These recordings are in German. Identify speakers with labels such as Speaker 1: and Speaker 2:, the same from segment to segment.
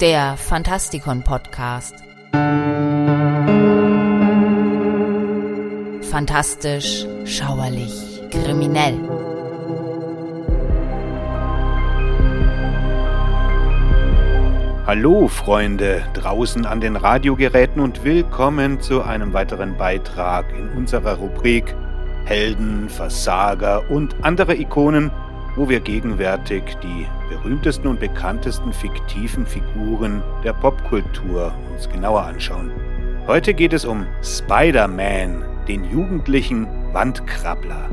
Speaker 1: der Fantastikon Podcast. Fantastisch, schauerlich, kriminell.
Speaker 2: Hallo Freunde draußen an den Radiogeräten und willkommen zu einem weiteren Beitrag in unserer Rubrik Helden, Versager und andere Ikonen, wo wir gegenwärtig die berühmtesten und bekanntesten fiktiven Figuren der Popkultur uns genauer anschauen. Heute geht es um Spider-Man, den jugendlichen Wandkrabbler.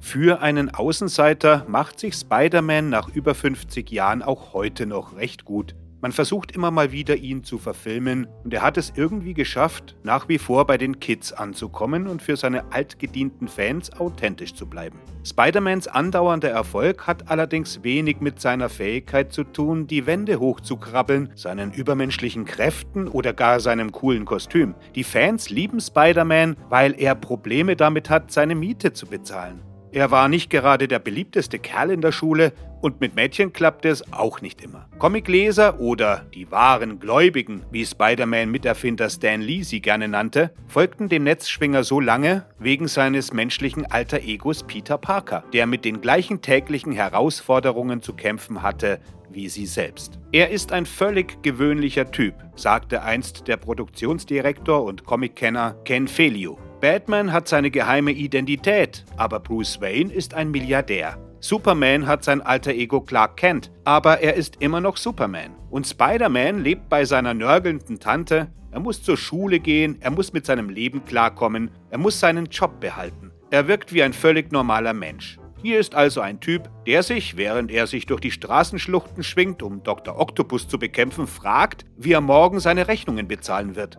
Speaker 2: Für einen Außenseiter macht sich Spider-Man nach über 50 Jahren auch heute noch recht gut. Man versucht immer mal wieder, ihn zu verfilmen, und er hat es irgendwie geschafft, nach wie vor bei den Kids anzukommen und für seine altgedienten Fans authentisch zu bleiben. Spider-Mans andauernder Erfolg hat allerdings wenig mit seiner Fähigkeit zu tun, die Wände hochzukrabbeln, seinen übermenschlichen Kräften oder gar seinem coolen Kostüm. Die Fans lieben Spider-Man, weil er Probleme damit hat, seine Miete zu bezahlen. Er war nicht gerade der beliebteste Kerl in der Schule und mit Mädchen klappte es auch nicht immer. Comicleser oder die wahren Gläubigen, wie Spider-Man-Miterfinder Stan Lee sie gerne nannte, folgten dem Netzschwinger so lange wegen seines menschlichen alter Egos Peter Parker, der mit den gleichen täglichen Herausforderungen zu kämpfen hatte wie sie selbst. Er ist ein völlig gewöhnlicher Typ, sagte einst der Produktionsdirektor und Comickenner Ken Felio. Batman hat seine geheime Identität, aber Bruce Wayne ist ein Milliardär. Superman hat sein alter Ego Clark Kent, aber er ist immer noch Superman. Und Spider-Man lebt bei seiner nörgelnden Tante. Er muss zur Schule gehen, er muss mit seinem Leben klarkommen, er muss seinen Job behalten. Er wirkt wie ein völlig normaler Mensch. Hier ist also ein Typ, der sich, während er sich durch die Straßenschluchten schwingt, um Dr. Octopus zu bekämpfen, fragt, wie er morgen seine Rechnungen bezahlen wird.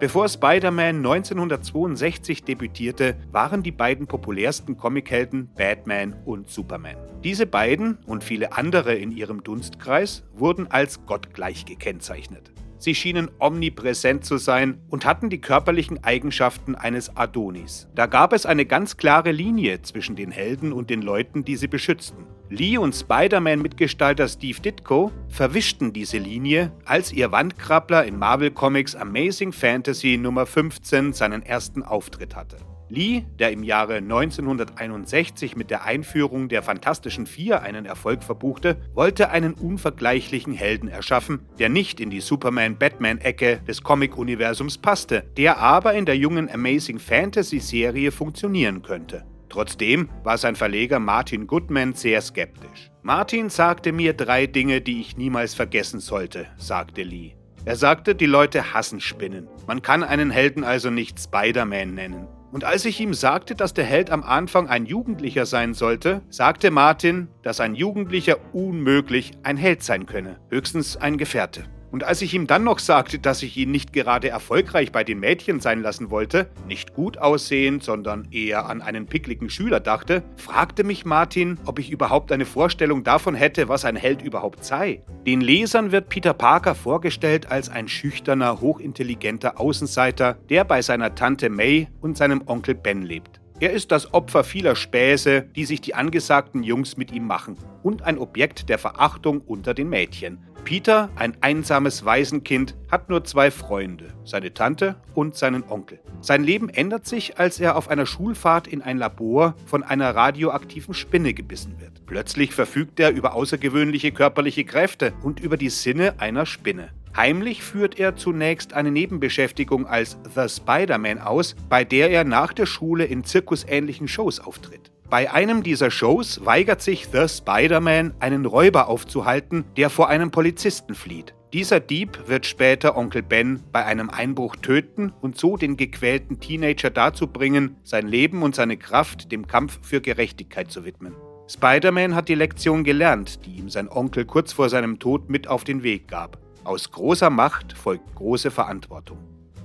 Speaker 2: Bevor Spider-Man 1962 debütierte, waren die beiden populärsten Comichelden Batman und Superman. Diese beiden und viele andere in ihrem Dunstkreis wurden als gottgleich gekennzeichnet. Sie schienen omnipräsent zu sein und hatten die körperlichen Eigenschaften eines Adonis. Da gab es eine ganz klare Linie zwischen den Helden und den Leuten, die sie beschützten. Lee und Spider-Man-Mitgestalter Steve Ditko verwischten diese Linie, als ihr Wandkrabbler in Marvel Comics Amazing Fantasy Nummer 15 seinen ersten Auftritt hatte. Lee, der im Jahre 1961 mit der Einführung der Fantastischen Vier einen Erfolg verbuchte, wollte einen unvergleichlichen Helden erschaffen, der nicht in die Superman-Batman-Ecke des Comic-Universums passte, der aber in der jungen Amazing Fantasy-Serie funktionieren könnte. Trotzdem war sein Verleger Martin Goodman sehr skeptisch. Martin sagte mir drei Dinge, die ich niemals vergessen sollte, sagte Lee. Er sagte, die Leute hassen Spinnen. Man kann einen Helden also nicht Spider-Man nennen. Und als ich ihm sagte, dass der Held am Anfang ein Jugendlicher sein sollte, sagte Martin, dass ein Jugendlicher unmöglich ein Held sein könne, höchstens ein Gefährte. Und als ich ihm dann noch sagte, dass ich ihn nicht gerade erfolgreich bei den Mädchen sein lassen wollte, nicht gut aussehend, sondern eher an einen pickligen Schüler dachte, fragte mich Martin, ob ich überhaupt eine Vorstellung davon hätte, was ein Held überhaupt sei. Den Lesern wird Peter Parker vorgestellt als ein schüchterner, hochintelligenter Außenseiter, der bei seiner Tante May und seinem Onkel Ben lebt. Er ist das Opfer vieler Späße, die sich die angesagten Jungs mit ihm machen, und ein Objekt der Verachtung unter den Mädchen. Peter, ein einsames Waisenkind, hat nur zwei Freunde, seine Tante und seinen Onkel. Sein Leben ändert sich, als er auf einer Schulfahrt in ein Labor von einer radioaktiven Spinne gebissen wird. Plötzlich verfügt er über außergewöhnliche körperliche Kräfte und über die Sinne einer Spinne. Heimlich führt er zunächst eine Nebenbeschäftigung als The Spider-Man aus, bei der er nach der Schule in zirkusähnlichen Shows auftritt. Bei einem dieser Shows weigert sich The Spider-Man, einen Räuber aufzuhalten, der vor einem Polizisten flieht. Dieser Dieb wird später Onkel Ben bei einem Einbruch töten und so den gequälten Teenager dazu bringen, sein Leben und seine Kraft dem Kampf für Gerechtigkeit zu widmen. Spider-Man hat die Lektion gelernt, die ihm sein Onkel kurz vor seinem Tod mit auf den Weg gab. Aus großer Macht folgt große Verantwortung.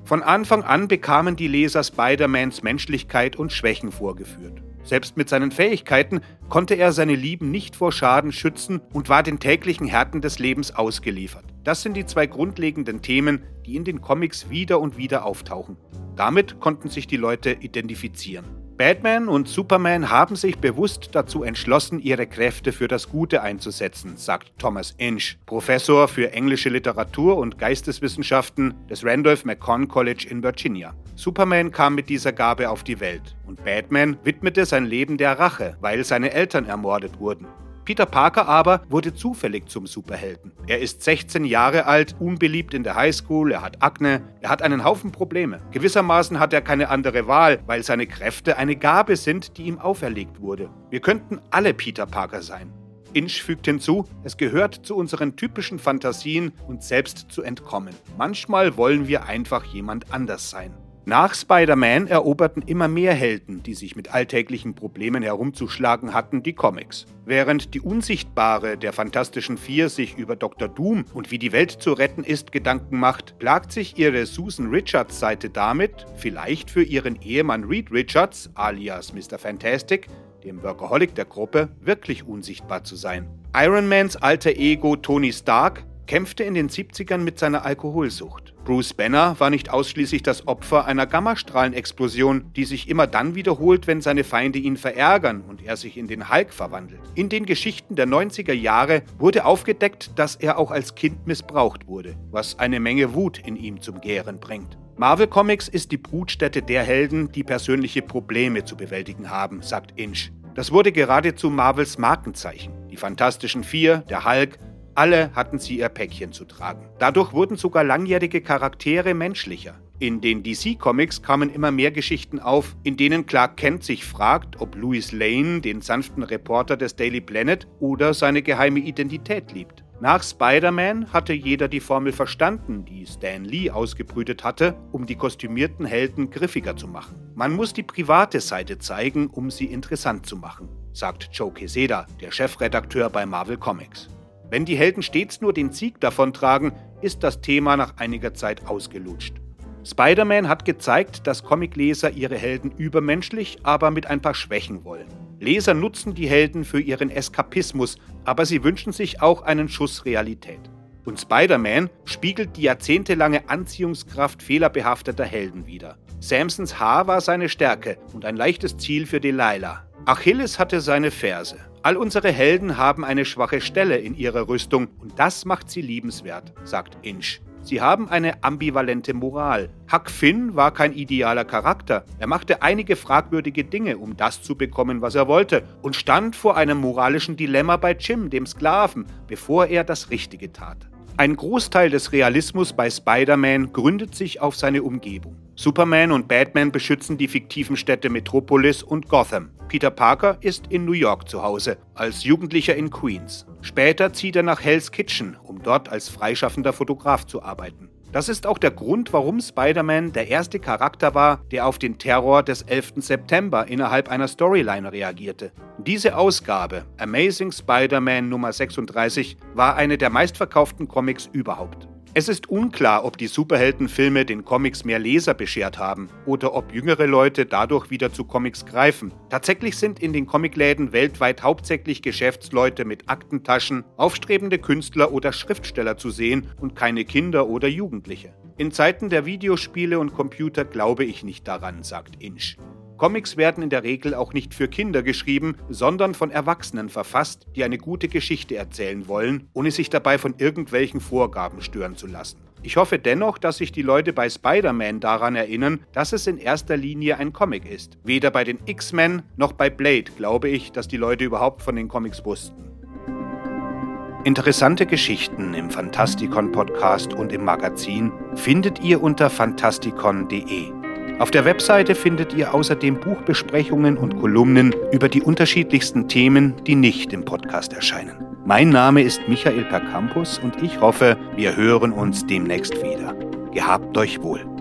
Speaker 2: Von Anfang an bekamen die Leser Spider-Mans Menschlichkeit und Schwächen vorgeführt. Selbst mit seinen Fähigkeiten konnte er seine Lieben nicht vor Schaden schützen und war den täglichen Härten des Lebens ausgeliefert. Das sind die zwei grundlegenden Themen, die in den Comics wieder und wieder auftauchen. Damit konnten sich die Leute identifizieren. Batman und Superman haben sich bewusst dazu entschlossen, ihre Kräfte für das Gute einzusetzen, sagt Thomas Inch, Professor für englische Literatur und Geisteswissenschaften des Randolph Macon College in Virginia. Superman kam mit dieser Gabe auf die Welt und Batman widmete sein Leben der Rache, weil seine Eltern ermordet wurden. Peter Parker aber wurde zufällig zum Superhelden. Er ist 16 Jahre alt, unbeliebt in der Highschool, er hat Akne, er hat einen Haufen Probleme. Gewissermaßen hat er keine andere Wahl, weil seine Kräfte eine Gabe sind, die ihm auferlegt wurde. Wir könnten alle Peter Parker sein. Inch fügt hinzu, es gehört zu unseren typischen Fantasien, uns selbst zu entkommen. Manchmal wollen wir einfach jemand anders sein. Nach Spider-Man eroberten immer mehr Helden, die sich mit alltäglichen Problemen herumzuschlagen hatten, die Comics. Während die Unsichtbare der Fantastischen Vier sich über Dr. Doom und wie die Welt zu retten ist Gedanken macht, plagt sich ihre Susan Richards Seite damit, vielleicht für ihren Ehemann Reed Richards, alias Mr. Fantastic, dem Workaholic der Gruppe, wirklich unsichtbar zu sein. Iron Mans alter Ego Tony Stark kämpfte in den 70ern mit seiner Alkoholsucht. Bruce Banner war nicht ausschließlich das Opfer einer Gammastrahlenexplosion, die sich immer dann wiederholt, wenn seine Feinde ihn verärgern und er sich in den Hulk verwandelt. In den Geschichten der 90er Jahre wurde aufgedeckt, dass er auch als Kind missbraucht wurde, was eine Menge Wut in ihm zum Gären bringt. Marvel Comics ist die Brutstätte der Helden, die persönliche Probleme zu bewältigen haben, sagt Inch. Das wurde geradezu Marvels Markenzeichen. Die Fantastischen Vier, der Hulk, alle hatten sie ihr Päckchen zu tragen. Dadurch wurden sogar langjährige Charaktere menschlicher. In den DC-Comics kamen immer mehr Geschichten auf, in denen Clark Kent sich fragt, ob Louis Lane den sanften Reporter des Daily Planet oder seine geheime Identität liebt. Nach Spider-Man hatte jeder die Formel verstanden, die Stan Lee ausgebrütet hatte, um die kostümierten Helden griffiger zu machen. Man muss die private Seite zeigen, um sie interessant zu machen, sagt Joe Queseda, der Chefredakteur bei Marvel Comics. Wenn die Helden stets nur den Sieg davontragen, ist das Thema nach einiger Zeit ausgelutscht. Spider-Man hat gezeigt, dass Comicleser ihre Helden übermenschlich, aber mit ein paar Schwächen wollen. Leser nutzen die Helden für ihren Eskapismus, aber sie wünschen sich auch einen Schuss Realität. Und Spider-Man spiegelt die jahrzehntelange Anziehungskraft fehlerbehafteter Helden wider. Samsons Haar war seine Stärke und ein leichtes Ziel für Delilah. Achilles hatte seine Ferse. All unsere Helden haben eine schwache Stelle in ihrer Rüstung und das macht sie liebenswert, sagt Inch. Sie haben eine ambivalente Moral. Huck Finn war kein idealer Charakter. Er machte einige fragwürdige Dinge, um das zu bekommen, was er wollte, und stand vor einem moralischen Dilemma bei Jim, dem Sklaven, bevor er das Richtige tat. Ein Großteil des Realismus bei Spider-Man gründet sich auf seine Umgebung. Superman und Batman beschützen die fiktiven Städte Metropolis und Gotham. Peter Parker ist in New York zu Hause, als Jugendlicher in Queens. Später zieht er nach Hell's Kitchen, um dort als freischaffender Fotograf zu arbeiten. Das ist auch der Grund, warum Spider-Man der erste Charakter war, der auf den Terror des 11. September innerhalb einer Storyline reagierte. Diese Ausgabe, Amazing Spider-Man Nummer 36, war eine der meistverkauften Comics überhaupt. Es ist unklar, ob die Superheldenfilme den Comics mehr Leser beschert haben oder ob jüngere Leute dadurch wieder zu Comics greifen. Tatsächlich sind in den Comicläden weltweit hauptsächlich Geschäftsleute mit Aktentaschen, aufstrebende Künstler oder Schriftsteller zu sehen und keine Kinder oder Jugendliche. In Zeiten der Videospiele und Computer glaube ich nicht daran, sagt Inch. Comics werden in der Regel auch nicht für Kinder geschrieben, sondern von Erwachsenen verfasst, die eine gute Geschichte erzählen wollen, ohne sich dabei von irgendwelchen Vorgaben stören zu lassen. Ich hoffe dennoch, dass sich die Leute bei Spider-Man daran erinnern, dass es in erster Linie ein Comic ist. Weder bei den X-Men noch bei Blade glaube ich, dass die Leute überhaupt von den Comics wussten. Interessante Geschichten im Fantastikon Podcast und im Magazin findet ihr unter fantastikon.de. Auf der Webseite findet ihr außerdem Buchbesprechungen und Kolumnen über die unterschiedlichsten Themen, die nicht im Podcast erscheinen. Mein Name ist Michael Percampus und ich hoffe, wir hören uns demnächst wieder. Gehabt euch wohl.